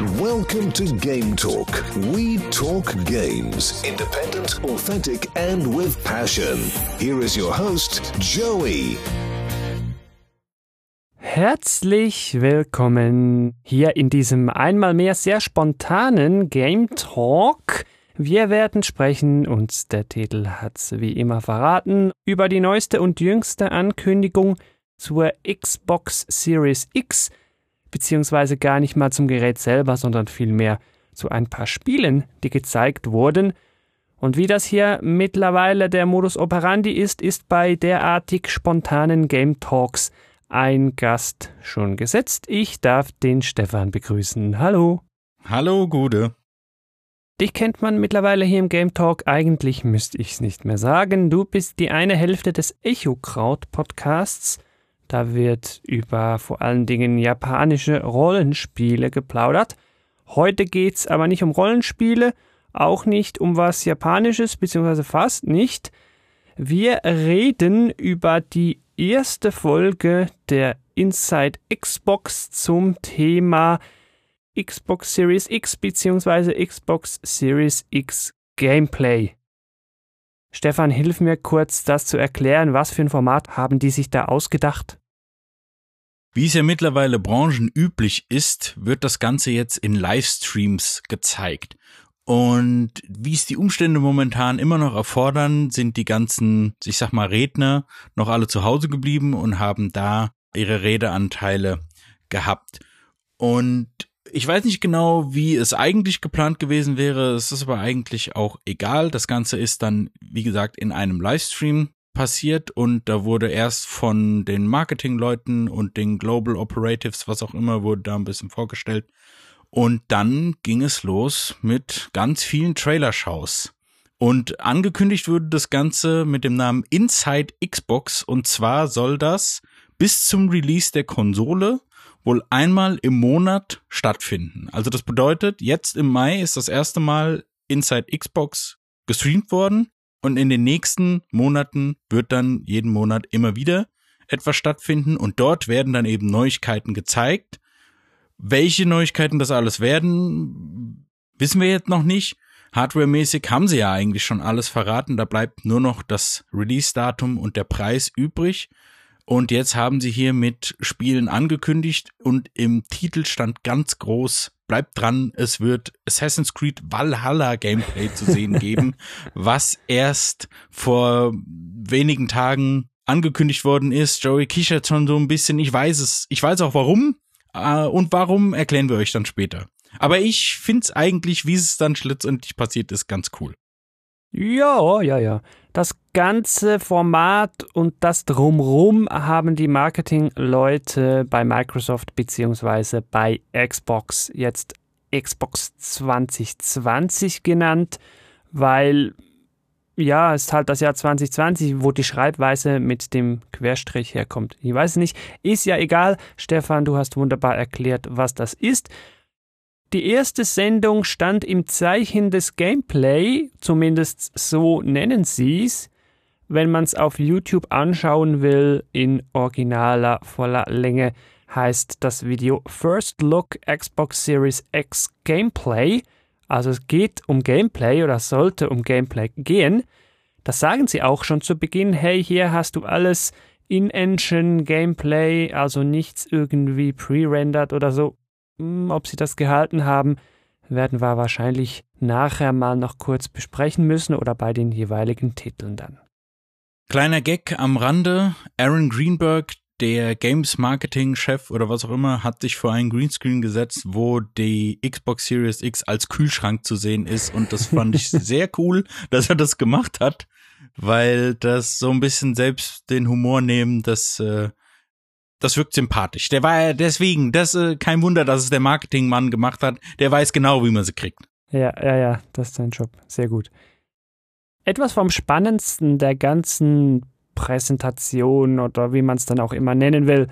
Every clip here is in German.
Welcome to Game Talk. We talk games. Independent, authentic, and with passion. Here is your host, Joey. Herzlich willkommen hier in diesem einmal mehr sehr spontanen Game Talk. Wir werden sprechen, und der Titel hat's wie immer verraten, über die neueste und jüngste Ankündigung zur Xbox Series X – beziehungsweise gar nicht mal zum Gerät selber, sondern vielmehr zu ein paar Spielen, die gezeigt wurden. Und wie das hier mittlerweile der Modus operandi ist, ist bei derartig spontanen Game Talks ein Gast schon gesetzt. Ich darf den Stefan begrüßen. Hallo. Hallo, Gude. Dich kennt man mittlerweile hier im Game Talk. Eigentlich müsste ich es nicht mehr sagen. Du bist die eine Hälfte des Echo-Kraut Podcasts. Da wird über vor allen Dingen japanische Rollenspiele geplaudert. Heute geht's aber nicht um Rollenspiele, auch nicht um was Japanisches, beziehungsweise fast nicht. Wir reden über die erste Folge der Inside Xbox zum Thema Xbox Series X beziehungsweise Xbox Series X Gameplay. Stefan, hilf mir kurz, das zu erklären. Was für ein Format haben die sich da ausgedacht? Wie es ja mittlerweile branchenüblich ist, wird das Ganze jetzt in Livestreams gezeigt. Und wie es die Umstände momentan immer noch erfordern, sind die ganzen, ich sag mal, Redner noch alle zu Hause geblieben und haben da ihre Redeanteile gehabt. Und ich weiß nicht genau, wie es eigentlich geplant gewesen wäre. Es ist aber eigentlich auch egal. Das Ganze ist dann, wie gesagt, in einem Livestream passiert und da wurde erst von den Marketingleuten und den Global Operatives, was auch immer, wurde da ein bisschen vorgestellt. Und dann ging es los mit ganz vielen Trailershows. Und angekündigt wurde das Ganze mit dem Namen Inside Xbox und zwar soll das bis zum Release der Konsole wohl einmal im Monat stattfinden. Also das bedeutet, jetzt im Mai ist das erste Mal Inside Xbox gestreamt worden und in den nächsten Monaten wird dann jeden Monat immer wieder etwas stattfinden und dort werden dann eben Neuigkeiten gezeigt. Welche Neuigkeiten das alles werden, wissen wir jetzt noch nicht. Hardware-mäßig haben sie ja eigentlich schon alles verraten. Da bleibt nur noch das Release-Datum und der Preis übrig. Und jetzt haben sie hier mit Spielen angekündigt und im Titel stand ganz groß, bleibt dran, es wird Assassin's Creed Valhalla Gameplay zu sehen geben, was erst vor wenigen Tagen angekündigt worden ist. Joey kichert schon so ein bisschen, ich weiß es, ich weiß auch warum, äh, und warum erklären wir euch dann später. Aber ich find's eigentlich, wie es dann schlussendlich passiert ist, ganz cool. Ja, ja, ja. Das ganze Format und das Drumrum haben die Marketingleute bei Microsoft beziehungsweise bei Xbox jetzt Xbox 2020 genannt, weil ja, es ist halt das Jahr 2020, wo die Schreibweise mit dem Querstrich herkommt. Ich weiß nicht, ist ja egal. Stefan, du hast wunderbar erklärt, was das ist. Die erste Sendung stand im Zeichen des Gameplay, zumindest so nennen sie es. Wenn man es auf YouTube anschauen will, in originaler voller Länge, heißt das Video First Look Xbox Series X Gameplay. Also es geht um Gameplay oder sollte um Gameplay gehen. Das sagen sie auch schon zu Beginn. Hey, hier hast du alles in-engine Gameplay, also nichts irgendwie pre-rendered oder so. Hm, ob sie das gehalten haben, werden wir wahrscheinlich nachher mal noch kurz besprechen müssen oder bei den jeweiligen Titeln dann. Kleiner Gag am Rande. Aaron Greenberg, der Games Marketing Chef oder was auch immer, hat sich vor einen Greenscreen gesetzt, wo die Xbox Series X als Kühlschrank zu sehen ist und das fand ich sehr cool, dass er das gemacht hat, weil das so ein bisschen selbst den Humor nehmen, dass äh, das wirkt sympathisch. Der war ja deswegen, das äh, kein Wunder, dass es der Marketingmann gemacht hat. Der weiß genau, wie man sie kriegt. Ja, ja, ja, das ist sein Job. Sehr gut. Etwas vom Spannendsten der ganzen Präsentation oder wie man es dann auch immer nennen will,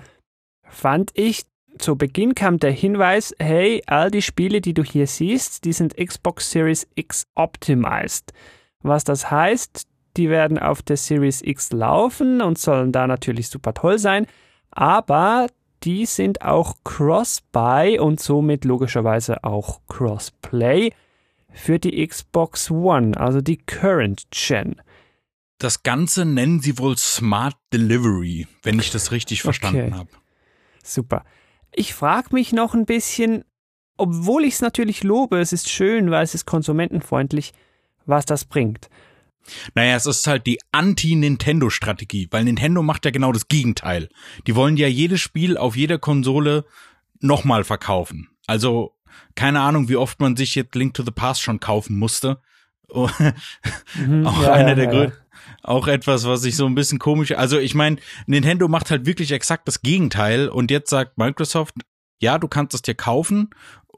fand ich, zu Beginn kam der Hinweis, hey, all die Spiele, die du hier siehst, die sind Xbox Series X optimized. Was das heißt, die werden auf der Series X laufen und sollen da natürlich super toll sein. Aber die sind auch Cross-Buy und somit logischerweise auch Cross-Play für die Xbox One, also die Current Gen. Das Ganze nennen sie wohl Smart Delivery, wenn ich das richtig verstanden Okay. habe. Super. Ich frage mich noch ein bisschen, obwohl ich es natürlich lobe, es ist schön, weil es ist konsumentenfreundlich, was das bringt. Naja, es ist halt die Anti-Nintendo-Strategie, weil Nintendo macht ja genau das Gegenteil. Die wollen ja jedes Spiel auf jeder Konsole nochmal verkaufen. Also, keine Ahnung, wie oft man sich jetzt Link to the Past schon kaufen musste. Mhm, auch ja, einer der ja, Gründe. Auch etwas, was ich so ein bisschen komisch. Also ich meine, Nintendo macht halt wirklich exakt das Gegenteil und jetzt sagt Microsoft, ja, du kannst es dir kaufen.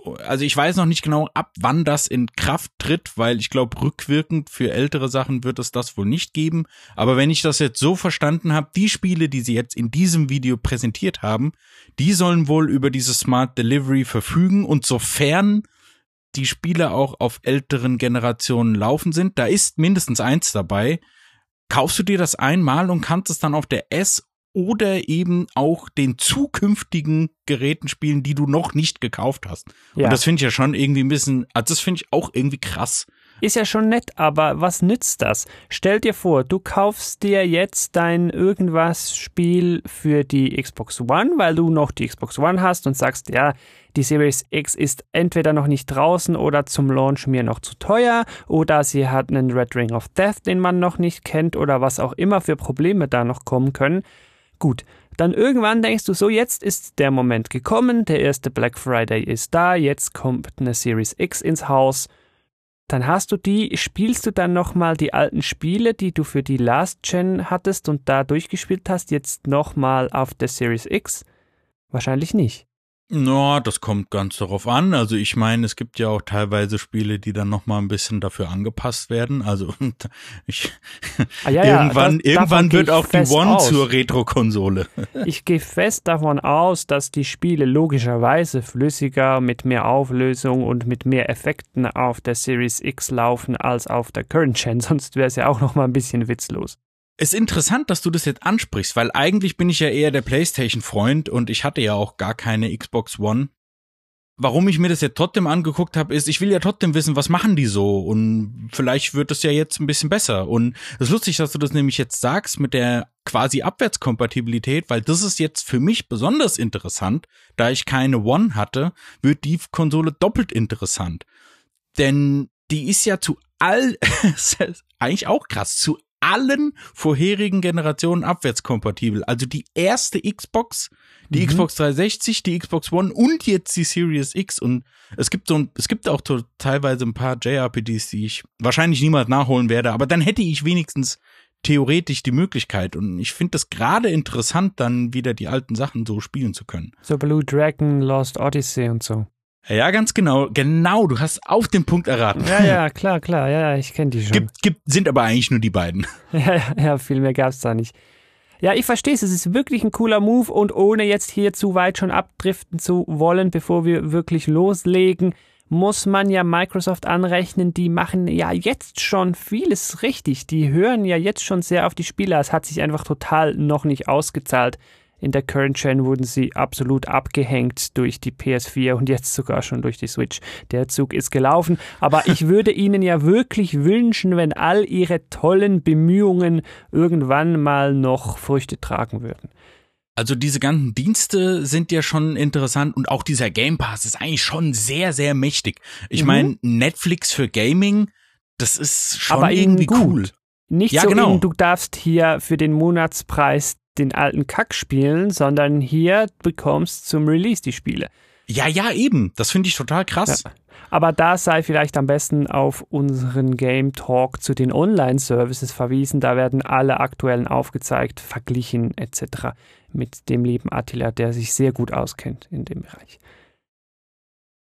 Also ich weiß noch nicht genau, ab wann das in Kraft tritt, weil ich glaube, rückwirkend für ältere Sachen wird es das wohl nicht geben. Aber wenn ich das jetzt so verstanden habe, die Spiele, die sie jetzt in diesem Video präsentiert haben, die sollen wohl über dieses Smart Delivery verfügen und sofern die Spiele auch auf älteren Generationen laufen sind, da ist mindestens eins dabei, kaufst du dir das einmal und kannst es dann auf der S oder eben auch den zukünftigen Geräten spielen, die du noch nicht gekauft hast. Ja. Und das finde ich ja schon irgendwie ein bisschen, also das finde ich auch irgendwie krass. Ist ja schon nett, aber was nützt das? Stell dir vor, du kaufst dir jetzt dein irgendwas Spiel für die Xbox One, weil du noch die Xbox One hast und sagst, ja, die Series X ist entweder noch nicht draußen oder zum Launch mir noch zu teuer oder sie hat einen Red Ring of Death, den man noch nicht kennt oder was auch immer für Probleme da noch kommen können. Gut, dann irgendwann denkst du so, jetzt ist der Moment gekommen, der erste Black Friday ist da, jetzt kommt eine Series X ins Haus. Dann hast du die, spielst du dann nochmal die alten Spiele, die du für die Last Gen hattest und da durchgespielt hast, jetzt nochmal auf der Series X? Wahrscheinlich nicht. Na, das kommt ganz darauf an. Also ich meine, es gibt ja auch teilweise Spiele, die dann noch mal ein bisschen dafür angepasst werden. Also ich, Ah, ja, ja, irgendwann, das- irgendwann wird auch die One aus. zur Retro-Konsole. Ich gehe fest davon aus, dass die Spiele logischerweise flüssiger, mit mehr Auflösung und mit mehr Effekten auf der Series X laufen als auf der Current Gen, sonst wäre es ja auch nochmal ein bisschen witzlos. Es ist interessant, dass du das jetzt ansprichst, weil eigentlich bin ich ja eher der PlayStation-Freund und ich hatte ja auch gar keine Xbox One. Warum ich mir das jetzt trotzdem angeguckt habe, ist, ich will ja trotzdem wissen, was machen die so und vielleicht wird es ja jetzt ein bisschen besser. Und es ist lustig, dass du das nämlich jetzt sagst mit der quasi Abwärtskompatibilität, weil das ist jetzt für mich besonders interessant, da ich keine One hatte, wird die Konsole doppelt interessant. Denn die ist ja zu all, eigentlich auch krass, zu allen vorherigen Generationen abwärtskompatibel. Also die erste Xbox, die Mhm. Xbox 360, die Xbox One und jetzt die Series X. Und es gibt so ein, es gibt auch teilweise ein paar JRPGs, die ich wahrscheinlich niemals nachholen werde, aber dann hätte ich wenigstens theoretisch die Möglichkeit. Und ich finde das gerade interessant, dann wieder die alten Sachen so spielen zu können. So Blue Dragon, Lost Odyssey und so. Ja, ganz genau. Genau, du hast auf den Punkt erraten. Ja, ja, klar, klar, ja, ja, ich kenne die schon. Gibt, gibt, sind aber eigentlich nur die beiden. Ja, ja, ja, viel mehr gab's da nicht. Ja, ich verstehe es. Es ist wirklich ein cooler Move und ohne jetzt hier zu weit schon abdriften zu wollen, bevor wir wirklich loslegen, muss man ja Microsoft anrechnen, die machen ja jetzt schon vieles richtig. Die hören ja jetzt schon sehr auf die Spieler. Es hat sich einfach total noch nicht ausgezahlt. In der Current Gen wurden sie absolut abgehängt durch die PS4 und jetzt sogar schon durch die Switch. Der Zug ist gelaufen. Aber ich würde Ihnen ja wirklich wünschen, wenn all Ihre tollen Bemühungen irgendwann mal noch Früchte tragen würden. Also diese ganzen Dienste sind ja schon interessant und auch dieser Game Pass ist eigentlich schon sehr, sehr mächtig. Ich Mhm. meine, Netflix für Gaming, das ist schon Aber irgendwie gut. cool. Nicht Ja, so genau. eben, du darfst hier für den Monatspreis den alten Kack spielen, sondern hier bekommst zum Release die Spiele. Ja, ja, eben. Das finde ich total krass. Aber da sei vielleicht am besten auf unseren Game Talk zu den Online-Services verwiesen. Da werden alle aktuellen aufgezeigt, verglichen etc. mit dem lieben Attila, der sich sehr gut auskennt in dem Bereich.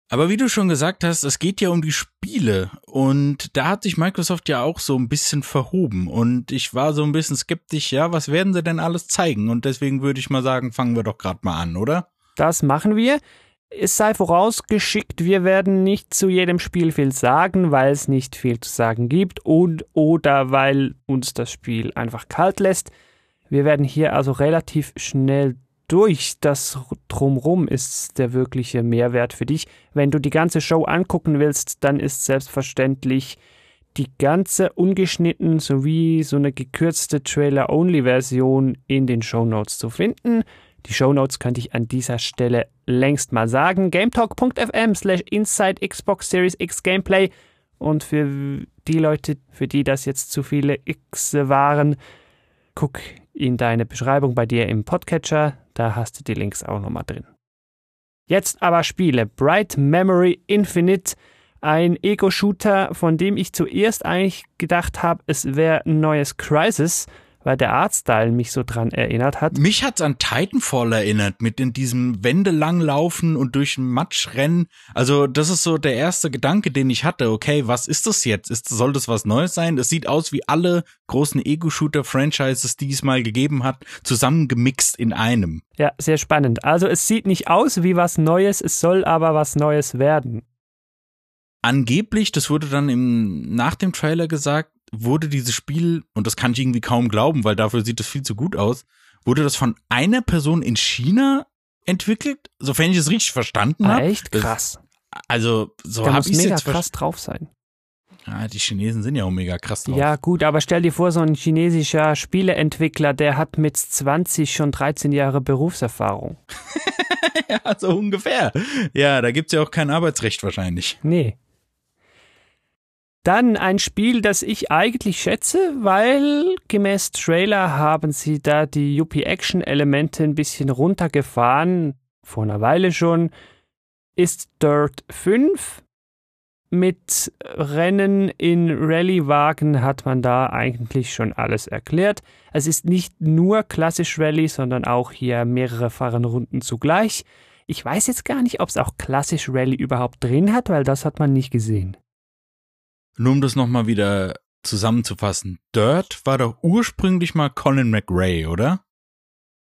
Aber wie du schon gesagt hast, es geht ja um die Spiele und da hat sich Microsoft ja auch so ein bisschen verhoben und ich war so ein bisschen skeptisch, ja, was werden sie denn alles zeigen? Und deswegen würde ich mal sagen, fangen wir doch gerade mal an, oder? Das machen wir. Es sei vorausgeschickt, wir werden nicht zu jedem Spiel viel sagen, weil es nicht viel zu sagen gibt und oder weil uns das Spiel einfach kalt lässt. Wir werden hier also relativ schnell durch das Drumrum ist der wirkliche Mehrwert für dich. Wenn du die ganze Show angucken willst, dann ist selbstverständlich die ganze ungeschnitten sowie so eine gekürzte Trailer-Only-Version in den Show Notes zu finden. Die Show Notes könnte ich an dieser Stelle längst mal sagen. gametalk.fm slash inside Xbox Series X Gameplay. Und für die Leute, für die das jetzt zu viele X waren, guck in deine Beschreibung bei dir im Podcatcher. Da hast du die Links auch nochmal drin. Jetzt aber Spiele. Bright Memory Infinite ein Ego-Shooter, von dem ich zuerst eigentlich gedacht habe, es wäre ein neues Crisis, weil der Artstyle mich so dran erinnert hat. Mich hat's an Titanfall erinnert, mit in diesem Wände langlaufen und durch den Matsch rennen. Also, das ist so der erste Gedanke, den ich hatte. Okay, was ist das jetzt? Ist, soll das was Neues sein? Es sieht aus wie alle großen Ego-Shooter-Franchises, die es mal gegeben hat, zusammengemixt in einem. Ja, sehr spannend. Also, es sieht nicht aus wie was Neues, es soll aber was Neues werden angeblich, das wurde dann im, nach dem Trailer gesagt, wurde dieses Spiel, und das kann ich irgendwie kaum glauben, weil dafür sieht es viel zu gut aus, wurde das von einer Person in China entwickelt, sofern ich es richtig verstanden habe. Echt krass. Also, so habe ich es mega krass drauf sein. Ja, die Chinesen sind ja auch mega krass drauf. Ja, gut, aber stell dir vor, so ein chinesischer Spieleentwickler, der hat mit 20 schon 13 Jahre Berufserfahrung. ja, so ungefähr. Ja, da gibt's ja auch kein Arbeitsrecht wahrscheinlich. Nee. Dann ein Spiel, das ich eigentlich schätze, weil gemäß Trailer haben sie da die Yuppie-Action-Elemente ein bisschen runtergefahren, vor einer Weile schon, ist Dirt 5. Mit Rennen in Rallye-Wagen hat man da eigentlich schon alles erklärt. Es ist nicht nur klassisch Rallye, sondern auch hier mehrere Fahrenrunden zugleich. Ich weiß jetzt gar nicht, ob es auch klassisch Rallye überhaupt drin hat, weil das hat man nicht gesehen. Nur um das nochmal wieder zusammenzufassen. Dirt war doch ursprünglich mal Colin McRae, oder?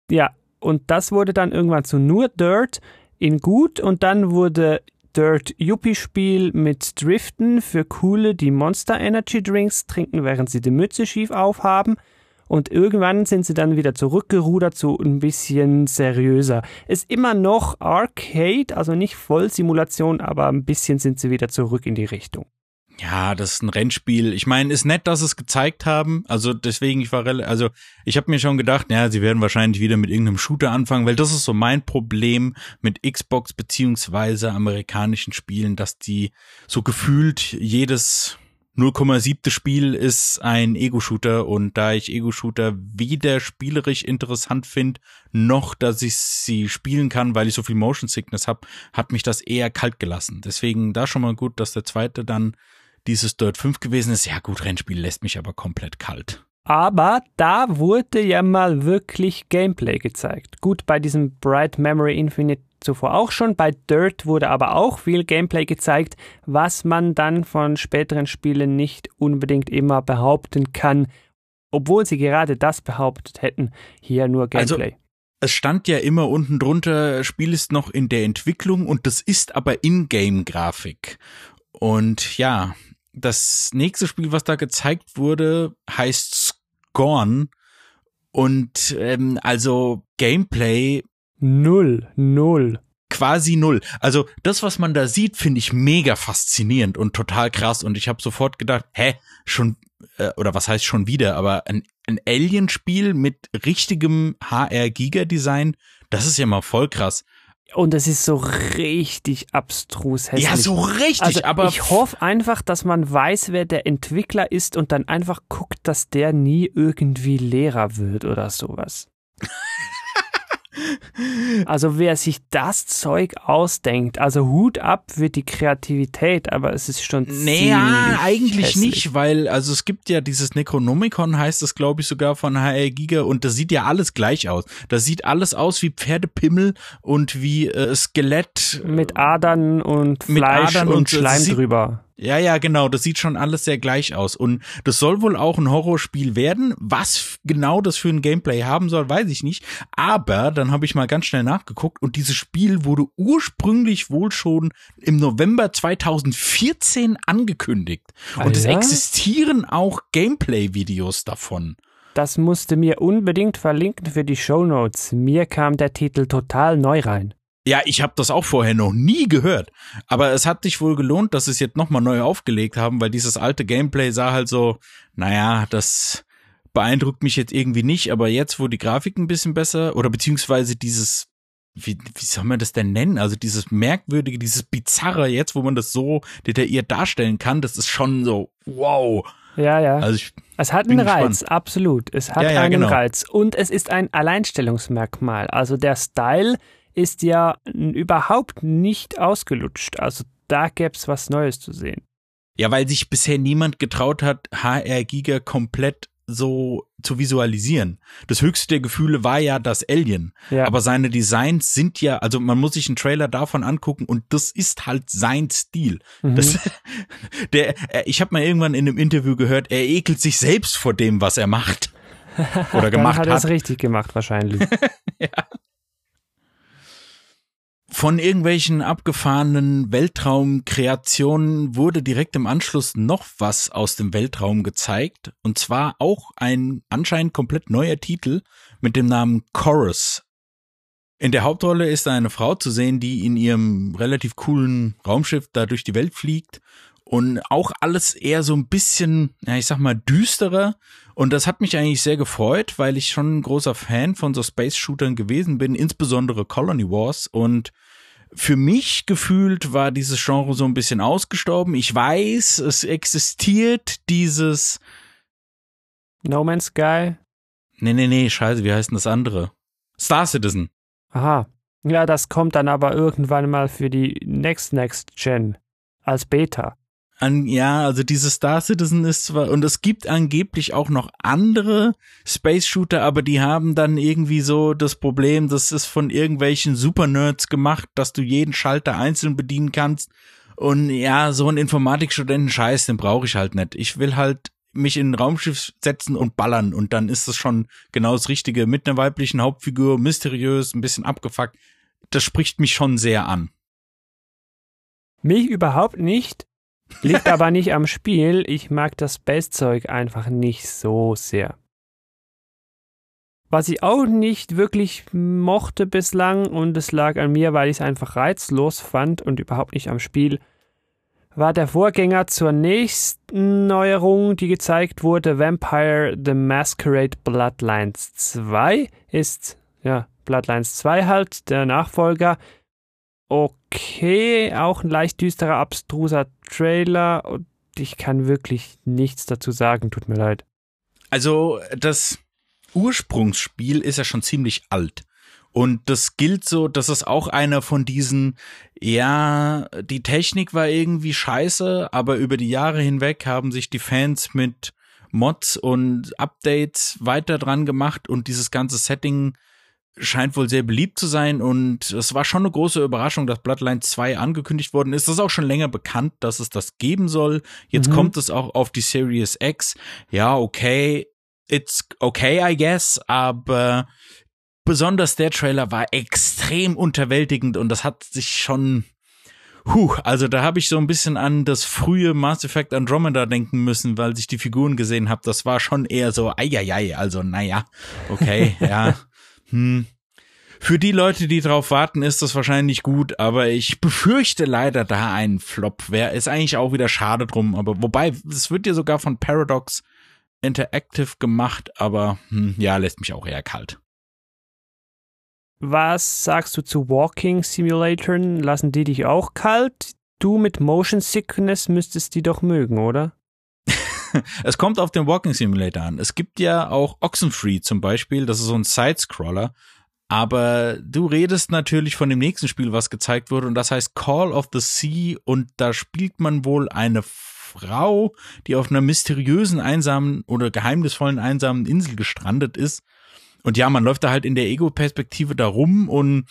Ja, und das wurde dann irgendwann zu nur Dirt in gut und dann wurde Dirt Yuppie-Spiel mit Driften für Coole, die Monster Energy Drinks trinken, während sie die Mütze schief aufhaben. Und irgendwann sind sie dann wieder zurückgerudert zu ein bisschen seriöser. Ist immer noch Arcade, also nicht Vollsimulation, aber ein bisschen sind sie wieder zurück in die Richtung. Ja, das ist ein Rennspiel. Ich meine, ist nett, dass es gezeigt haben. Also deswegen, ich war also ich habe mir schon gedacht, ja, sie werden wahrscheinlich wieder mit irgendeinem Shooter anfangen, weil das ist so mein Problem mit Xbox beziehungsweise amerikanischen Spielen, dass die so gefühlt jedes 0,7. Spiel ist ein Ego-Shooter und da ich Ego-Shooter weder spielerisch interessant finde, noch dass ich sie spielen kann, weil ich so viel Motion Sickness habe, hat mich das eher kalt gelassen. Deswegen da schon mal gut, dass der zweite dann dieses Dirt 5 gewesen ist. Ja gut, Rennspiel lässt mich aber komplett kalt. Aber da wurde ja mal wirklich Gameplay gezeigt. Gut, bei diesem Bright Memory Infinite zuvor auch schon. Bei Dirt wurde aber auch viel Gameplay gezeigt, was man dann von späteren Spielen nicht unbedingt immer behaupten kann, obwohl sie gerade das behauptet hätten. Hier nur also, Gameplay. Also es stand ja immer unten drunter, Spiel ist noch in der Entwicklung und das ist aber Ingame-Grafik. Und ja, das nächste Spiel, was da gezeigt wurde, heißt Scorn. Und ähm, also Gameplay. Null, null. Quasi null. Also das, was man da sieht, finde ich mega faszinierend und total krass. Und ich habe sofort gedacht, hä, schon, äh, oder was heißt schon wieder, aber ein, ein Alien-Spiel mit richtigem HR-Giga-Design, das ist ja mal voll krass. Und es ist so richtig abstrus hässlich. Ja, so richtig, also aber. Ich hoffe einfach, dass man weiß, wer der Entwickler ist und dann einfach guckt, dass der nie irgendwie Lehrer wird oder sowas. Also wer sich das Zeug ausdenkt, also Hut ab für die Kreativität, aber es ist schon Naja, eigentlich hässlich. nicht, weil also es gibt ja dieses Necronomicon, heißt das glaube ich sogar von HR Giga und das sieht ja alles gleich aus. Das sieht alles aus wie Pferdepimmel und wie äh, Skelett. Mit Adern und Fleisch Adern und, und Schleim drüber. Ja, ja, genau. Das sieht schon alles sehr gleich aus. Und das soll wohl auch ein Horrorspiel werden. Was genau das für ein Gameplay haben soll, weiß ich nicht. Aber dann habe ich mal ganz schnell nachgeguckt und dieses Spiel wurde ursprünglich wohl schon im November 2014 angekündigt. Und es existieren auch Gameplay-Videos davon. Das musste mir unbedingt verlinken für die Shownotes. Mir kam der Titel total neu rein. Ja, ich habe das auch vorher noch nie gehört. Aber es hat sich wohl gelohnt, dass sie es jetzt nochmal neu aufgelegt haben, weil dieses alte Gameplay sah halt so, naja, das beeindruckt mich jetzt irgendwie nicht. Aber jetzt, wo die Grafik ein bisschen besser oder beziehungsweise dieses, wie, wie soll man das denn nennen? Also dieses merkwürdige, dieses bizarre jetzt, wo man das so detailliert darstellen kann, das ist schon so, wow. Ja, ja. Also ich, es hat einen Reiz, gespannt. absolut. Es hat ja, ja, einen genau. Reiz. Und es ist ein Alleinstellungsmerkmal. Also der Style ist ja überhaupt nicht ausgelutscht. Also da gäbe es was Neues zu sehen. Ja, weil sich bisher niemand getraut hat, HR Giga komplett so zu visualisieren. Das höchste der Gefühle war ja das Alien. Ja. Aber seine Designs sind ja, also man muss sich einen Trailer davon angucken und das ist halt sein Stil. Mhm. Das, der, ich habe mal irgendwann in einem Interview gehört, er ekelt sich selbst vor dem, was er macht. Oder gemacht Dann hat er es hat. richtig gemacht wahrscheinlich. ja. Von irgendwelchen abgefahrenen Weltraumkreationen wurde direkt im Anschluss noch was aus dem Weltraum gezeigt. Und zwar auch ein anscheinend komplett neuer Titel mit dem Namen Chorus. In der Hauptrolle ist eine Frau zu sehen, die in ihrem relativ coolen Raumschiff da durch die Welt fliegt. Und auch alles eher so ein bisschen, ja, ich sag mal, düsterer. Und das hat mich eigentlich sehr gefreut, weil ich schon ein großer Fan von so Space-Shootern gewesen bin, insbesondere Colony Wars. Und für mich gefühlt war dieses Genre so ein bisschen ausgestorben. Ich weiß, es existiert dieses. No Man's Sky. Nee, nee, nee, scheiße, wie heißt denn das andere? Star Citizen. Aha. Ja, das kommt dann aber irgendwann mal für die Next Next Gen als Beta. An, ja, also dieses Star Citizen ist zwar, und es gibt angeblich auch noch andere Space Shooter, aber die haben dann irgendwie so das Problem, das ist von irgendwelchen Super Nerds gemacht, dass du jeden Schalter einzeln bedienen kannst. Und ja, so einen Informatikstudenten Scheiß, den brauche ich halt nicht. Ich will halt mich in ein Raumschiff setzen und ballern und dann ist es schon genau das Richtige mit einer weiblichen Hauptfigur, mysteriös, ein bisschen abgefuckt. Das spricht mich schon sehr an. Mich überhaupt nicht. Liegt aber nicht am Spiel. Ich mag das Space-Zeug einfach nicht so sehr. Was ich auch nicht wirklich mochte bislang, und es lag an mir, weil ich es einfach reizlos fand und überhaupt nicht am Spiel, war der Vorgänger zur nächsten Neuerung, die gezeigt wurde, Vampire The Masquerade Bloodlines 2 ist, ja, Bloodlines 2 halt, der Nachfolger. Okay, auch ein leicht düsterer, abstruser Trailer und ich kann wirklich nichts dazu sagen, tut mir leid. Also das Ursprungsspiel ist ja schon ziemlich alt. Und das gilt so, das ist auch einer von diesen, ja, die Technik war irgendwie scheiße, aber über die Jahre hinweg haben sich die Fans mit Mods und Updates weiter dran gemacht und dieses ganze Setting scheint wohl sehr beliebt zu sein und es war schon eine große Überraschung, dass Bloodline 2 angekündigt worden ist. Das ist auch schon länger bekannt, dass es das geben soll. Jetzt Mhm. kommt es auch auf die Series X. Ja, okay, it's okay, I guess, aber besonders der Trailer war extrem unterwältigend und das hat sich schon Huh, also da habe ich so ein bisschen an das frühe Mass Effect Andromeda denken müssen, weil ich die Figuren gesehen habe. Das war schon eher so, eieiei, also naja, okay, ja. Hm. Für die Leute, die drauf warten, ist das wahrscheinlich gut, aber ich befürchte leider da einen Flop. Wäre ist eigentlich auch wieder schade drum, aber wobei, es wird ja sogar von Paradox Interactive gemacht, aber hm, ja, lässt mich auch eher kalt. Was sagst du zu Walking Simulatoren? Lassen die dich auch kalt? Du mit Motion Sickness müsstest die doch mögen, oder? Es kommt auf den Walking Simulator an. Es gibt ja auch Oxenfree zum Beispiel, das ist so ein Sidescroller. Aber du redest natürlich von dem nächsten Spiel, was gezeigt wurde, und das heißt Call of the Sea, und da spielt man wohl eine Frau, die auf einer mysteriösen, einsamen oder geheimnisvollen, einsamen Insel gestrandet ist. Und ja, man läuft da halt in der Ego-Perspektive da rum und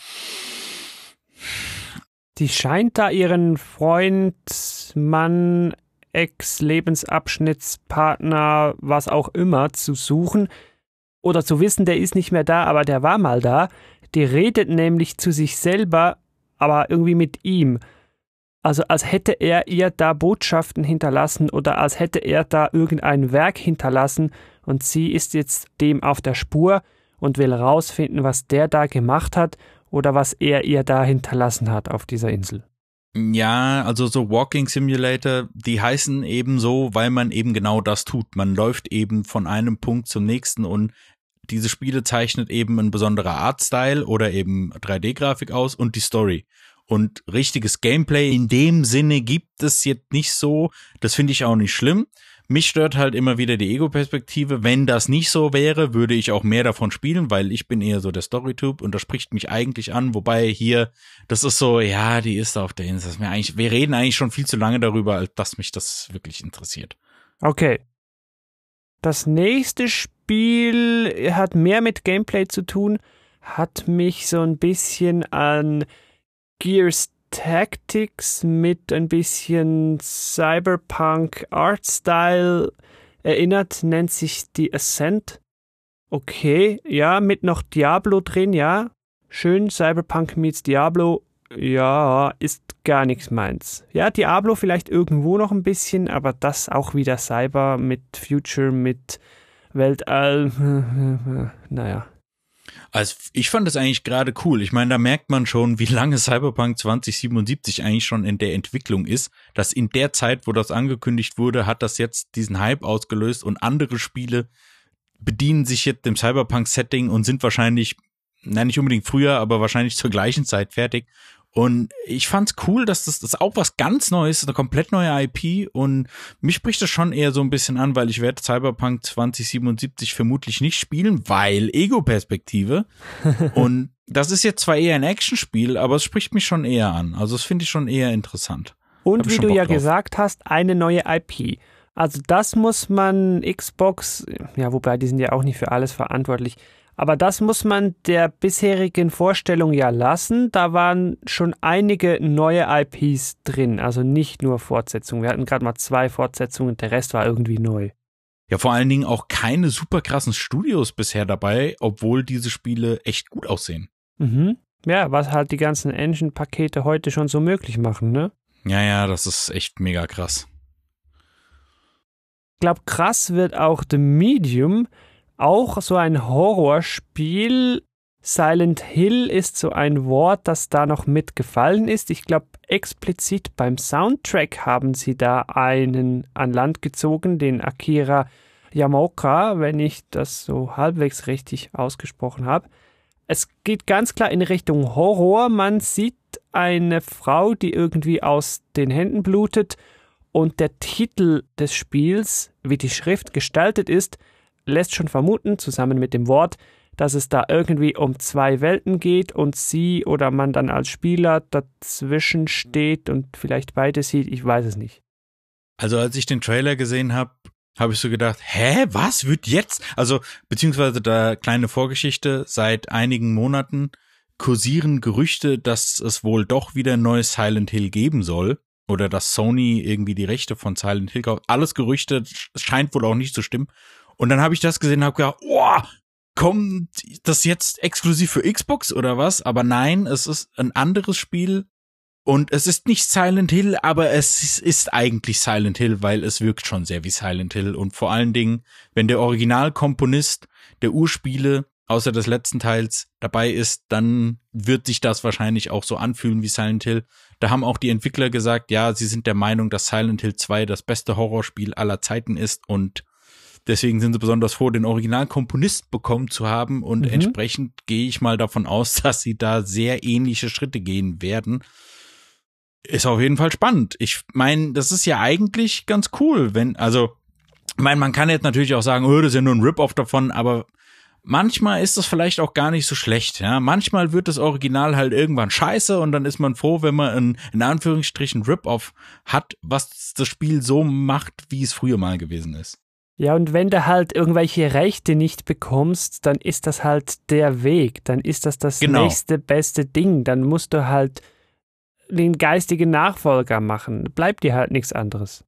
Die scheint da ihren Freund, Mann, Ex-Lebensabschnittspartner, was auch immer, zu suchen oder zu wissen, der ist nicht mehr da, aber der war mal da. Die redet nämlich zu sich selber, aber irgendwie mit ihm. Also als hätte er ihr da Botschaften hinterlassen oder als hätte er da irgendein Werk hinterlassen und sie ist jetzt dem auf der Spur und will rausfinden, was der da gemacht hat oder was er ihr da hinterlassen hat auf dieser Insel. Ja, also so Walking Simulator, die heißen eben so, weil man eben genau das tut. Man läuft eben von einem Punkt zum nächsten und diese Spiele zeichnet eben ein besonderer Artstyle oder eben 3D-Grafik aus und die Story. Und richtiges Gameplay in dem Sinne gibt es jetzt nicht so. Das finde ich auch nicht schlimm. Mich stört halt immer wieder die Ego-Perspektive. Wenn das nicht so wäre, würde ich auch mehr davon spielen, weil ich bin eher so der Story-Typ und das spricht mich eigentlich an. Wobei hier, das ist so, ja, die ist auf der Insel. mir eigentlich, wir reden eigentlich schon viel zu lange darüber, als dass mich das wirklich interessiert. Okay. Das nächste Spiel hat mehr mit Gameplay zu tun, hat mich so ein bisschen an Gears Tactics mit ein bisschen Cyberpunk Artstyle erinnert, nennt sich die Ascent. Okay, ja, mit noch Diablo drin, ja. Schön Cyberpunk meets Diablo. Ja, ist gar nichts meins. Ja, Diablo vielleicht irgendwo noch ein bisschen, aber das auch wieder Cyber mit Future, mit Weltall. naja. Also ich fand das eigentlich gerade cool. Ich meine, da merkt man schon, wie lange Cyberpunk 2077 eigentlich schon in der Entwicklung ist. Dass in der Zeit, wo das angekündigt wurde, hat das jetzt diesen Hype ausgelöst und andere Spiele bedienen sich jetzt dem Cyberpunk-Setting und sind wahrscheinlich, nein, nicht unbedingt früher, aber wahrscheinlich zur gleichen Zeit fertig. Und ich fand's cool, dass das, das auch was ganz Neues, eine komplett neue IP und mich spricht das schon eher so ein bisschen an, weil ich werde Cyberpunk 2077 vermutlich nicht spielen, weil Ego-Perspektive. und das ist jetzt zwar eher ein Actionspiel, aber es spricht mich schon eher an. Also das finde ich schon eher interessant. Und wie du ja drauf. gesagt hast, eine neue IP. Also das muss man Xbox, ja, wobei die sind ja auch nicht für alles verantwortlich, aber das muss man der bisherigen Vorstellung ja lassen. Da waren schon einige neue IPs drin, also nicht nur Fortsetzungen. Wir hatten gerade mal zwei Fortsetzungen, der Rest war irgendwie neu. Ja, vor allen Dingen auch keine super krassen Studios bisher dabei, obwohl diese Spiele echt gut aussehen. Mhm. Ja, was halt die ganzen Engine-Pakete heute schon so möglich machen, ne? Ja, ja, das ist echt mega krass. Ich glaube, krass wird auch The Medium, auch so ein Horrorspiel. Silent Hill ist so ein Wort, das da noch mitgefallen ist. Ich glaube, explizit beim Soundtrack haben sie da einen an Land gezogen, den Akira Yamaoka, wenn ich das so halbwegs richtig ausgesprochen habe. Es geht ganz klar in Richtung Horror. Man sieht eine Frau, die irgendwie aus den Händen blutet und der Titel des Spiels, wie die Schrift gestaltet ist, lässt schon vermuten, zusammen mit dem Wort, dass es da irgendwie um zwei Welten geht und sie oder man dann als Spieler dazwischen steht und vielleicht beide sieht, ich weiß es nicht. Also als ich den Trailer gesehen habe, habe ich so gedacht, hä, was wird jetzt? Also beziehungsweise da kleine Vorgeschichte, seit einigen Monaten kursieren Gerüchte, dass es wohl doch wieder ein neues Silent Hill geben soll oder dass Sony irgendwie die Rechte von Silent Hill kauft. Alles Gerüchte, scheint wohl auch nicht zu stimmen. Und dann habe ich das gesehen und habe gedacht, oh, kommt das jetzt exklusiv für Xbox oder was? Aber nein, es ist ein anderes Spiel und es ist nicht Silent Hill, aber es ist eigentlich Silent Hill, weil es wirkt schon sehr wie Silent Hill und vor allen Dingen, wenn der Originalkomponist der Urspiele außer des letzten Teils dabei ist, dann wird sich das wahrscheinlich auch so anfühlen wie Silent Hill. Da haben auch die Entwickler gesagt, ja, sie sind der Meinung, dass Silent Hill 2 das beste Horrorspiel aller Zeiten ist und Deswegen sind sie besonders froh, den Originalkomponist bekommen zu haben und mhm. entsprechend gehe ich mal davon aus, dass sie da sehr ähnliche Schritte gehen werden. Ist auf jeden Fall spannend. Ich meine, das ist ja eigentlich ganz cool, wenn, also, ich meine, man kann jetzt natürlich auch sagen, oh, das ist ja nur ein Rip-Off davon, aber manchmal ist das vielleicht auch gar nicht so schlecht, ja. Manchmal wird das Original halt irgendwann scheiße und dann ist man froh, wenn man ein, in Anführungsstrichen Rip-Off hat, was das Spiel so macht, wie es früher mal gewesen ist. Ja, und wenn du halt irgendwelche Rechte nicht bekommst, dann ist das halt der Weg, dann ist das das genau. nächste beste Ding, dann musst du halt den geistigen Nachfolger machen, bleibt dir halt nichts anderes.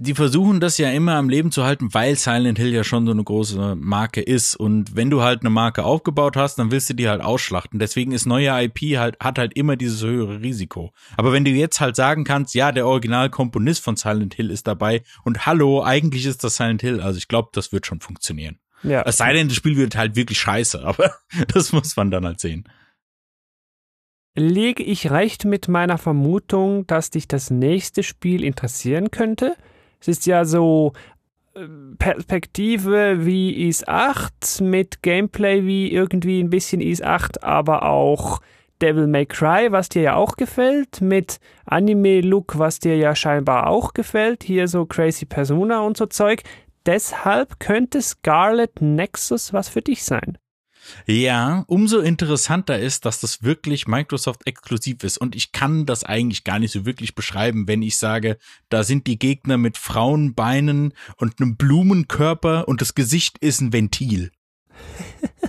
Die versuchen das ja immer am Leben zu halten, weil Silent Hill ja schon so eine große Marke ist. Und wenn du halt eine Marke aufgebaut hast, dann willst du die halt ausschlachten. Deswegen ist neue IP halt, hat halt immer dieses höhere Risiko. Aber wenn du jetzt halt sagen kannst, ja, der Originalkomponist von Silent Hill ist dabei und hallo, eigentlich ist das Silent Hill, also ich glaube, das wird schon funktionieren. Ja. Es sei denn, das Spiel wird halt wirklich scheiße, aber das muss man dann halt sehen. Lege ich recht mit meiner Vermutung, dass dich das nächste Spiel interessieren könnte? Es ist ja so äh, Perspektive wie Is 8 mit Gameplay wie irgendwie ein bisschen Is 8, aber auch Devil May Cry, was dir ja auch gefällt, mit Anime-Look, was dir ja scheinbar auch gefällt, hier so Crazy Persona und so Zeug. Deshalb könnte Scarlet Nexus was für dich sein. Ja, umso interessanter ist, dass das wirklich Microsoft exklusiv ist. Und ich kann das eigentlich gar nicht so wirklich beschreiben, wenn ich sage, da sind die Gegner mit Frauenbeinen und einem Blumenkörper und das Gesicht ist ein Ventil.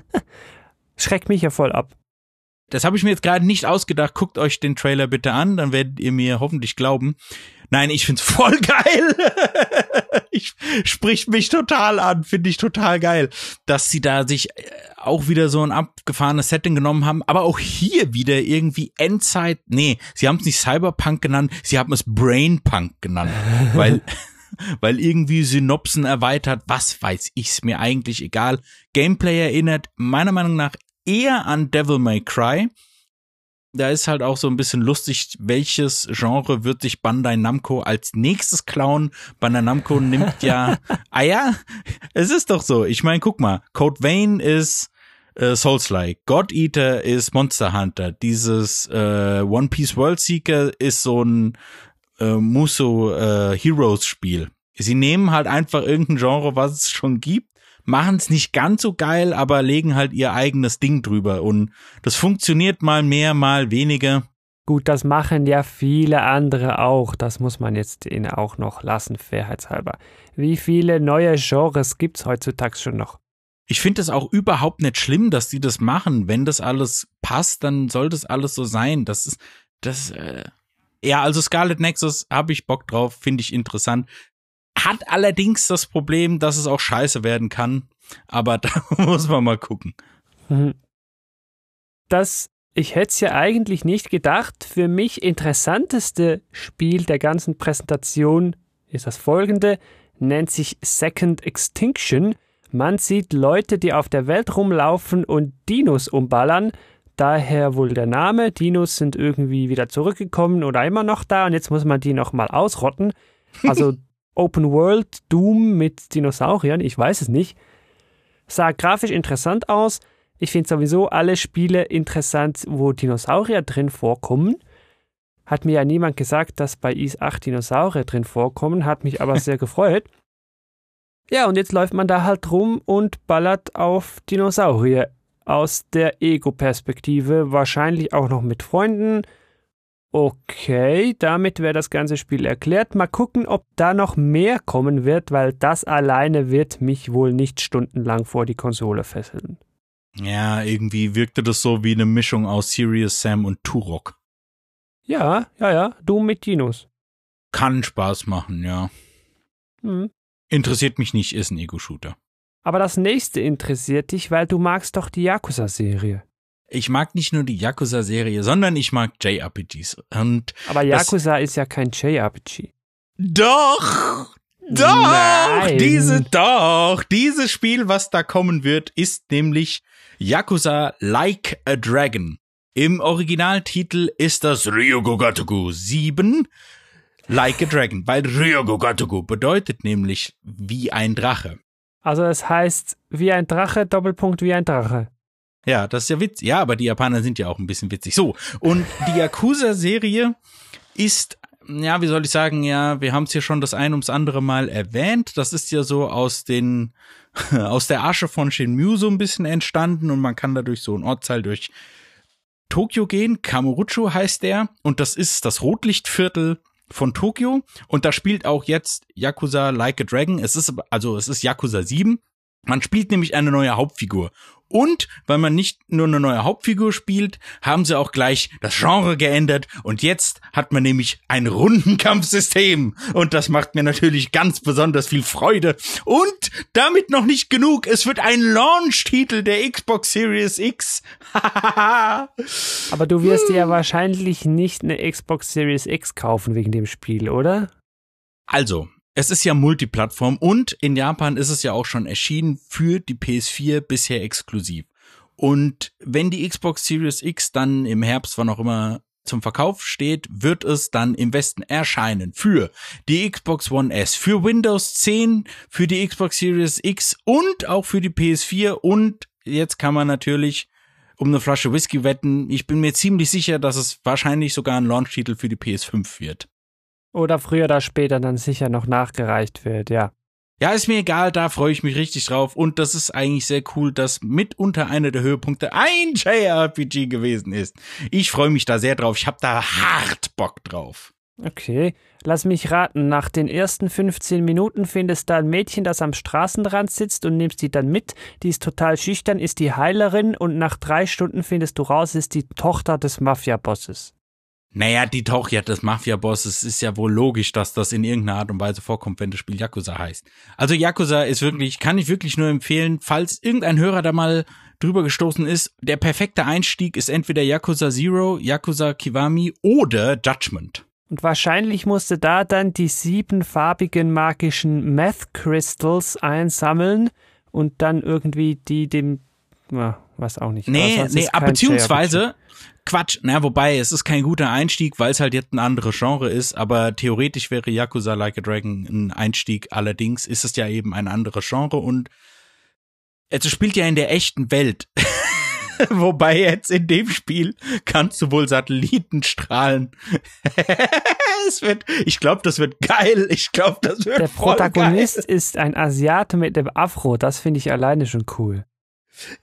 Schreckt mich ja voll ab. Das habe ich mir jetzt gerade nicht ausgedacht. Guckt euch den Trailer bitte an, dann werdet ihr mir hoffentlich glauben. Nein, ich find's voll geil. Ich spricht mich total an, finde ich total geil, dass sie da sich äh, auch wieder so ein abgefahrenes Setting genommen haben, aber auch hier wieder irgendwie Endzeit. Nee, sie haben es nicht Cyberpunk genannt, sie haben es Brainpunk genannt, weil weil irgendwie Synopsen erweitert, was weiß ich's mir eigentlich egal. Gameplay erinnert meiner Meinung nach eher an Devil May Cry. Da ist halt auch so ein bisschen lustig, welches Genre wird sich Bandai Namco als nächstes klauen? Bandai Namco nimmt ja, ah ja, es ist doch so. Ich meine, guck mal, Code Vein ist äh, Souls-like, God Eater ist Monster Hunter, dieses äh, One Piece World Seeker ist so ein äh, Muso äh, Heroes Spiel. Sie nehmen halt einfach irgendein Genre, was es schon gibt machen es nicht ganz so geil, aber legen halt ihr eigenes Ding drüber. Und das funktioniert mal mehr, mal weniger. Gut, das machen ja viele andere auch. Das muss man jetzt ihnen auch noch lassen, fairheitshalber. Wie viele neue Genres gibt's heutzutage schon noch? Ich finde es auch überhaupt nicht schlimm, dass die das machen. Wenn das alles passt, dann soll das alles so sein. Das ist, das, äh, ja, also Scarlet Nexus habe ich Bock drauf, finde ich interessant. Hat allerdings das Problem, dass es auch scheiße werden kann. Aber da muss man mal gucken. Mhm. Das, ich hätte es ja eigentlich nicht gedacht, für mich interessanteste Spiel der ganzen Präsentation ist das folgende, nennt sich Second Extinction. Man sieht Leute, die auf der Welt rumlaufen und Dinos umballern. Daher wohl der Name. Dinos sind irgendwie wieder zurückgekommen oder immer noch da und jetzt muss man die nochmal ausrotten. Also Open World Doom mit Dinosauriern, ich weiß es nicht. Sah grafisch interessant aus. Ich finde sowieso alle Spiele interessant, wo Dinosaurier drin vorkommen. Hat mir ja niemand gesagt, dass bei Is 8 Dinosaurier drin vorkommen, hat mich aber sehr gefreut. Ja, und jetzt läuft man da halt rum und ballert auf Dinosaurier aus der Ego-Perspektive, wahrscheinlich auch noch mit Freunden. Okay, damit wäre das ganze Spiel erklärt. Mal gucken, ob da noch mehr kommen wird, weil das alleine wird mich wohl nicht stundenlang vor die Konsole fesseln. Ja, irgendwie wirkte das so wie eine Mischung aus Serious Sam und Turok. Ja, ja, ja, du mit Dinos. Kann Spaß machen, ja. Hm. Interessiert mich nicht, ist ein Ego-Shooter. Aber das nächste interessiert dich, weil du magst doch die Yakuza-Serie ich mag nicht nur die Yakuza-Serie, sondern ich mag JRPGs. Und Aber Yakuza ist ja kein JRPG. Doch! Doch! Nein. Diese, doch! Dieses Spiel, was da kommen wird, ist nämlich Yakuza Like a Dragon. Im Originaltitel ist das Ryogogatoku 7 Like a Dragon, weil Ryogogatoku bedeutet nämlich wie ein Drache. Also es heißt wie ein Drache, Doppelpunkt wie ein Drache. Ja, das ist ja witzig. Ja, aber die Japaner sind ja auch ein bisschen witzig. So, und die Yakuza-Serie ist, ja, wie soll ich sagen, ja, wir haben es hier schon das ein ums andere Mal erwähnt. Das ist ja so aus den, aus der Asche von Shinmyu so ein bisschen entstanden und man kann dadurch so ein Ortsteil durch Tokio gehen. Kamurocho heißt der und das ist das Rotlichtviertel von Tokio und da spielt auch jetzt Yakuza Like a Dragon. Es ist also es ist Yakuza 7 Man spielt nämlich eine neue Hauptfigur. Und weil man nicht nur eine neue Hauptfigur spielt, haben sie auch gleich das Genre geändert und jetzt hat man nämlich ein Rundenkampfsystem und das macht mir natürlich ganz besonders viel Freude. Und damit noch nicht genug, es wird ein Launch-Titel der Xbox Series X. Aber du wirst dir ja wahrscheinlich nicht eine Xbox Series X kaufen wegen dem Spiel, oder? Also, es ist ja Multiplattform und in Japan ist es ja auch schon erschienen für die PS4 bisher exklusiv. Und wenn die Xbox Series X dann im Herbst, wann auch immer zum Verkauf steht, wird es dann im Westen erscheinen für die Xbox One S, für Windows 10, für die Xbox Series X und auch für die PS4 und jetzt kann man natürlich um eine Flasche Whisky wetten. Ich bin mir ziemlich sicher, dass es wahrscheinlich sogar ein Launch-Titel für die PS5 wird. Oder früher oder später dann sicher noch nachgereicht wird, ja. Ja, ist mir egal, da freue ich mich richtig drauf. Und das ist eigentlich sehr cool, dass mitunter einer der Höhepunkte ein JRPG gewesen ist. Ich freue mich da sehr drauf. Ich habe da hart Bock drauf. Okay, lass mich raten. Nach den ersten 15 Minuten findest du ein Mädchen, das am Straßenrand sitzt und nimmst die dann mit. Die ist total schüchtern, ist die Heilerin und nach drei Stunden findest du raus, ist die Tochter des Mafia-Bosses. Naja, die Tochter des Mafia-Bosses ist ja wohl logisch, dass das in irgendeiner Art und Weise vorkommt, wenn das Spiel Yakuza heißt. Also Yakuza ist wirklich, kann ich wirklich nur empfehlen, falls irgendein Hörer da mal drüber gestoßen ist, der perfekte Einstieg ist entweder Yakuza Zero, Yakuza Kiwami oder Judgment. Und wahrscheinlich musste da dann die siebenfarbigen magischen Meth Crystals einsammeln und dann irgendwie die dem, na, was auch nicht. Nee, nee, beziehungsweise, Quatsch, na, wobei, es ist kein guter Einstieg, weil es halt jetzt ein anderes Genre ist, aber theoretisch wäre Yakuza Like a Dragon ein Einstieg, allerdings ist es ja eben ein anderes Genre und es spielt ja in der echten Welt. wobei jetzt in dem Spiel kannst du wohl Satelliten strahlen. es wird, ich glaube, das wird geil. Ich glaube, das wird Der Protagonist geil. ist ein Asiate mit dem Afro. Das finde ich alleine schon cool.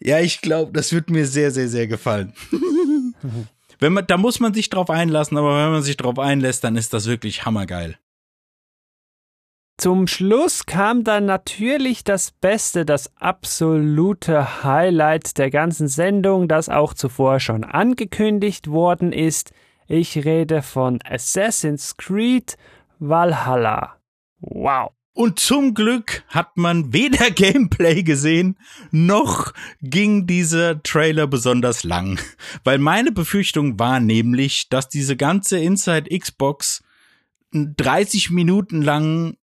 Ja, ich glaube, das wird mir sehr, sehr, sehr gefallen. Wenn man, da muss man sich drauf einlassen, aber wenn man sich drauf einlässt, dann ist das wirklich hammergeil. Zum Schluss kam dann natürlich das Beste, das absolute Highlight der ganzen Sendung, das auch zuvor schon angekündigt worden ist. Ich rede von Assassin's Creed Valhalla. Wow. Und zum Glück hat man weder Gameplay gesehen, noch ging dieser Trailer besonders lang. Weil meine Befürchtung war nämlich, dass diese ganze Inside Xbox 30 Minuten lang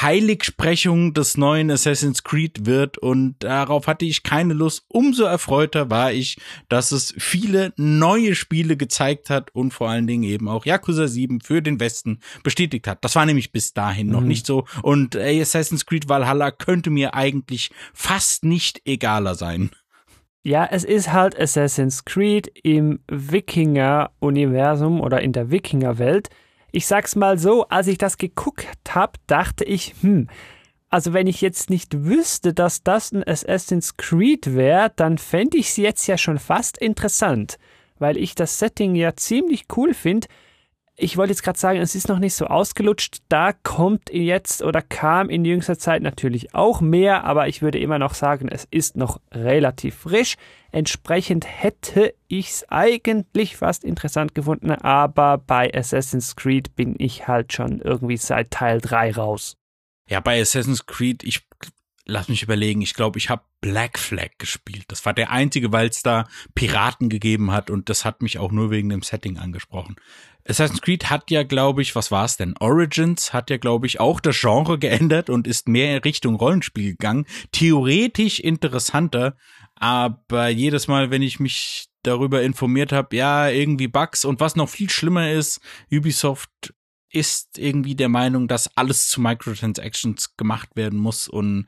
Heiligsprechung des neuen Assassin's Creed wird und darauf hatte ich keine Lust. Umso erfreuter war ich, dass es viele neue Spiele gezeigt hat und vor allen Dingen eben auch Yakuza 7 für den Westen bestätigt hat. Das war nämlich bis dahin mhm. noch nicht so und Assassin's Creed Valhalla könnte mir eigentlich fast nicht egaler sein. Ja, es ist halt Assassin's Creed im Wikinger-Universum oder in der Wikinger-Welt. Ich sag's mal so, als ich das geguckt hab, dachte ich, hm, also wenn ich jetzt nicht wüsste, dass das ein Assassin's Creed wäre, dann fände ich es jetzt ja schon fast interessant, weil ich das Setting ja ziemlich cool finde ich wollte jetzt gerade sagen, es ist noch nicht so ausgelutscht. Da kommt jetzt oder kam in jüngster Zeit natürlich auch mehr, aber ich würde immer noch sagen, es ist noch relativ frisch. Entsprechend hätte ich es eigentlich fast interessant gefunden, aber bei Assassin's Creed bin ich halt schon irgendwie seit Teil 3 raus. Ja, bei Assassin's Creed, ich lass mich überlegen, ich glaube, ich habe Black Flag gespielt. Das war der einzige, weil es da Piraten gegeben hat und das hat mich auch nur wegen dem Setting angesprochen. Assassin's Creed hat ja, glaube ich, was war es denn? Origins hat ja, glaube ich, auch das Genre geändert und ist mehr in Richtung Rollenspiel gegangen. Theoretisch interessanter, aber jedes Mal, wenn ich mich darüber informiert habe, ja, irgendwie Bugs und was noch viel schlimmer ist, Ubisoft ist irgendwie der Meinung, dass alles zu Microtransactions gemacht werden muss und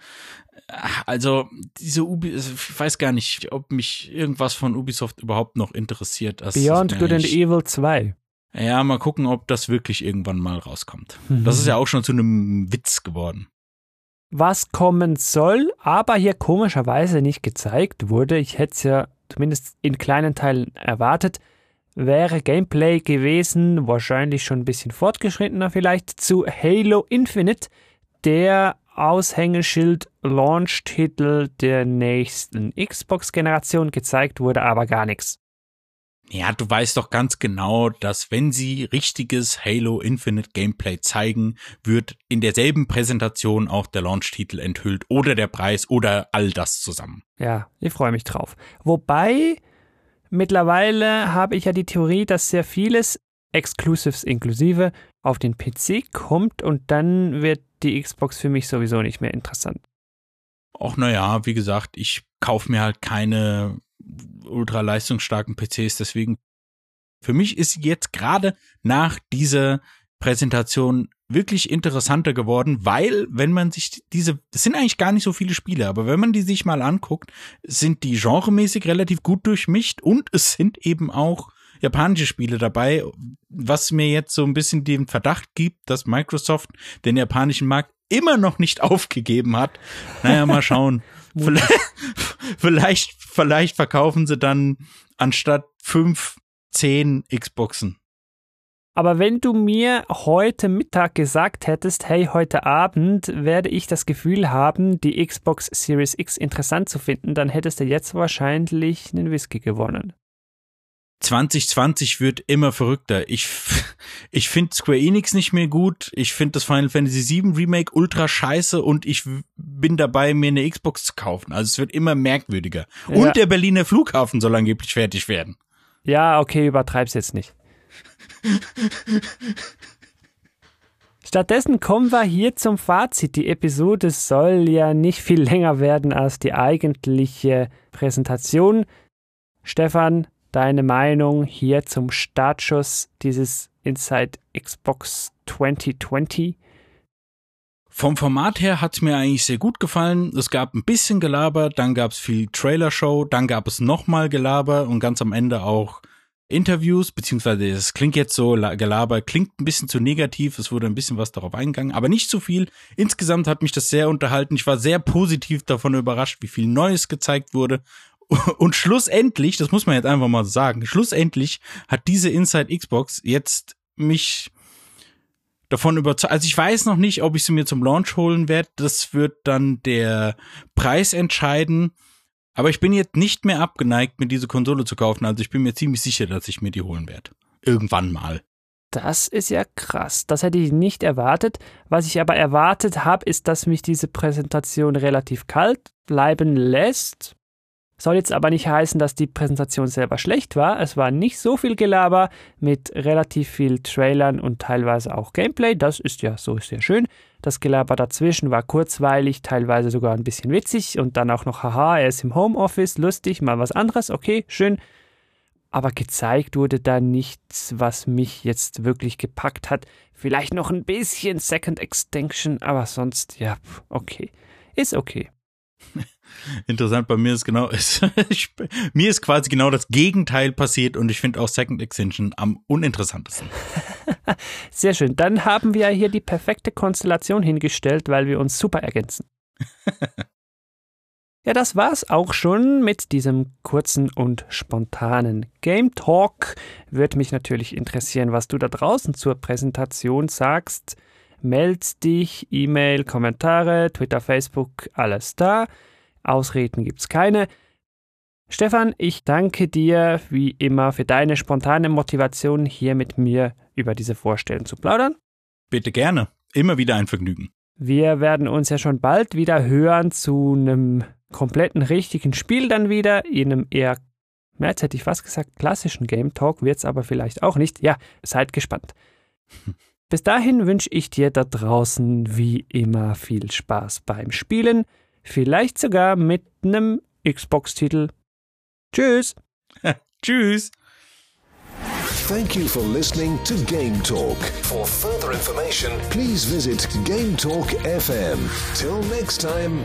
äh, also diese Ubi, ich weiß gar nicht, ob mich irgendwas von Ubisoft überhaupt noch interessiert. Beyond Good and Evil 2. Ja, mal gucken, ob das wirklich irgendwann mal rauskommt. Mhm. Das ist ja auch schon zu einem Witz geworden. Was kommen soll, aber hier komischerweise nicht gezeigt wurde, ich hätte es ja zumindest in kleinen Teilen erwartet, wäre Gameplay gewesen, wahrscheinlich schon ein bisschen fortgeschrittener vielleicht, zu Halo Infinite, der Aushängeschild Launch-Titel der nächsten Xbox-Generation. Gezeigt wurde aber gar nichts. Ja, du weißt doch ganz genau, dass wenn sie richtiges Halo Infinite Gameplay zeigen, wird in derselben Präsentation auch der Launch-Titel enthüllt oder der Preis oder all das zusammen. Ja, ich freue mich drauf. Wobei, mittlerweile habe ich ja die Theorie, dass sehr vieles, Exclusives inklusive, auf den PC kommt und dann wird die Xbox für mich sowieso nicht mehr interessant. Ach naja, wie gesagt, ich kaufe mir halt keine ultra leistungsstarken PCs. Deswegen, für mich ist jetzt gerade nach dieser Präsentation wirklich interessanter geworden, weil wenn man sich diese, das sind eigentlich gar nicht so viele Spiele, aber wenn man die sich mal anguckt, sind die genremäßig relativ gut durchmischt und es sind eben auch japanische Spiele dabei, was mir jetzt so ein bisschen den Verdacht gibt, dass Microsoft den japanischen Markt immer noch nicht aufgegeben hat. Naja, mal schauen. vielleicht, vielleicht, vielleicht verkaufen sie dann anstatt fünf, zehn Xboxen. Aber wenn du mir heute Mittag gesagt hättest, hey, heute Abend werde ich das Gefühl haben, die Xbox Series X interessant zu finden, dann hättest du jetzt wahrscheinlich einen Whisky gewonnen. 2020 wird immer verrückter. Ich, ich finde Square Enix nicht mehr gut. Ich finde das Final Fantasy VII Remake ultra scheiße und ich bin dabei, mir eine Xbox zu kaufen. Also es wird immer merkwürdiger. Ja. Und der Berliner Flughafen soll angeblich fertig werden. Ja, okay, übertreib's jetzt nicht. Stattdessen kommen wir hier zum Fazit. Die Episode soll ja nicht viel länger werden als die eigentliche Präsentation. Stefan, deine Meinung hier zum Startschuss dieses Inside Xbox 2020? Vom Format her hat's mir eigentlich sehr gut gefallen. Es gab ein bisschen Gelaber, dann gab's viel Trailer-Show, dann gab es nochmal Gelaber und ganz am Ende auch Interviews, beziehungsweise es klingt jetzt so, Gelaber klingt ein bisschen zu negativ, es wurde ein bisschen was darauf eingegangen, aber nicht zu viel. Insgesamt hat mich das sehr unterhalten. Ich war sehr positiv davon überrascht, wie viel Neues gezeigt wurde und schlussendlich, das muss man jetzt einfach mal sagen, schlussendlich hat diese Inside Xbox jetzt mich davon überzeugt. Also ich weiß noch nicht, ob ich sie mir zum Launch holen werde. Das wird dann der Preis entscheiden. Aber ich bin jetzt nicht mehr abgeneigt, mir diese Konsole zu kaufen. Also ich bin mir ziemlich sicher, dass ich mir die holen werde. Irgendwann mal. Das ist ja krass. Das hätte ich nicht erwartet. Was ich aber erwartet habe, ist, dass mich diese Präsentation relativ kalt bleiben lässt. Soll jetzt aber nicht heißen, dass die Präsentation selber schlecht war. Es war nicht so viel Gelaber mit relativ viel Trailern und teilweise auch Gameplay. Das ist ja so sehr schön. Das Gelaber dazwischen war kurzweilig, teilweise sogar ein bisschen witzig und dann auch noch, haha, er ist im Homeoffice, lustig, mal was anderes, okay, schön. Aber gezeigt wurde da nichts, was mich jetzt wirklich gepackt hat. Vielleicht noch ein bisschen Second Extinction, aber sonst, ja, okay. Ist okay. Interessant, bei mir ist genau, ist, ich, mir ist quasi genau das Gegenteil passiert und ich finde auch Second Extension am uninteressantesten. Sehr schön. Dann haben wir hier die perfekte Konstellation hingestellt, weil wir uns super ergänzen. ja, das war's auch schon mit diesem kurzen und spontanen Game Talk. Würde mich natürlich interessieren, was du da draußen zur Präsentation sagst. Meld dich, E-Mail, Kommentare, Twitter, Facebook, alles da. Ausreden gibt's keine. Stefan, ich danke dir wie immer für deine spontane Motivation, hier mit mir über diese Vorstellung zu plaudern. Bitte gerne. Immer wieder ein Vergnügen. Wir werden uns ja schon bald wieder hören zu einem kompletten richtigen Spiel dann wieder, in einem eher, jetzt hätte ich fast gesagt, klassischen Game Talk, wird's aber vielleicht auch nicht. Ja, seid gespannt. Bis dahin wünsche ich dir da draußen wie immer viel Spaß beim Spielen, vielleicht sogar mit einem Xbox-Titel. Tschüss. Tschüss. Thank you for listening to Game Talk. For further information, please visit Game Talk FM. Till next time.